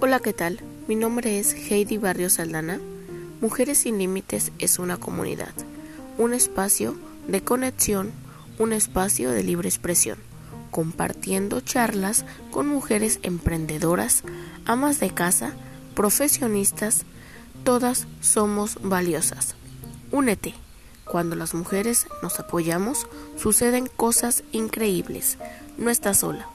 Hola, ¿qué tal? Mi nombre es Heidi Barrio Saldana. Mujeres sin Límites es una comunidad, un espacio de conexión, un espacio de libre expresión, compartiendo charlas con mujeres emprendedoras, amas de casa, profesionistas, todas somos valiosas. Únete. Cuando las mujeres nos apoyamos, suceden cosas increíbles. No estás sola.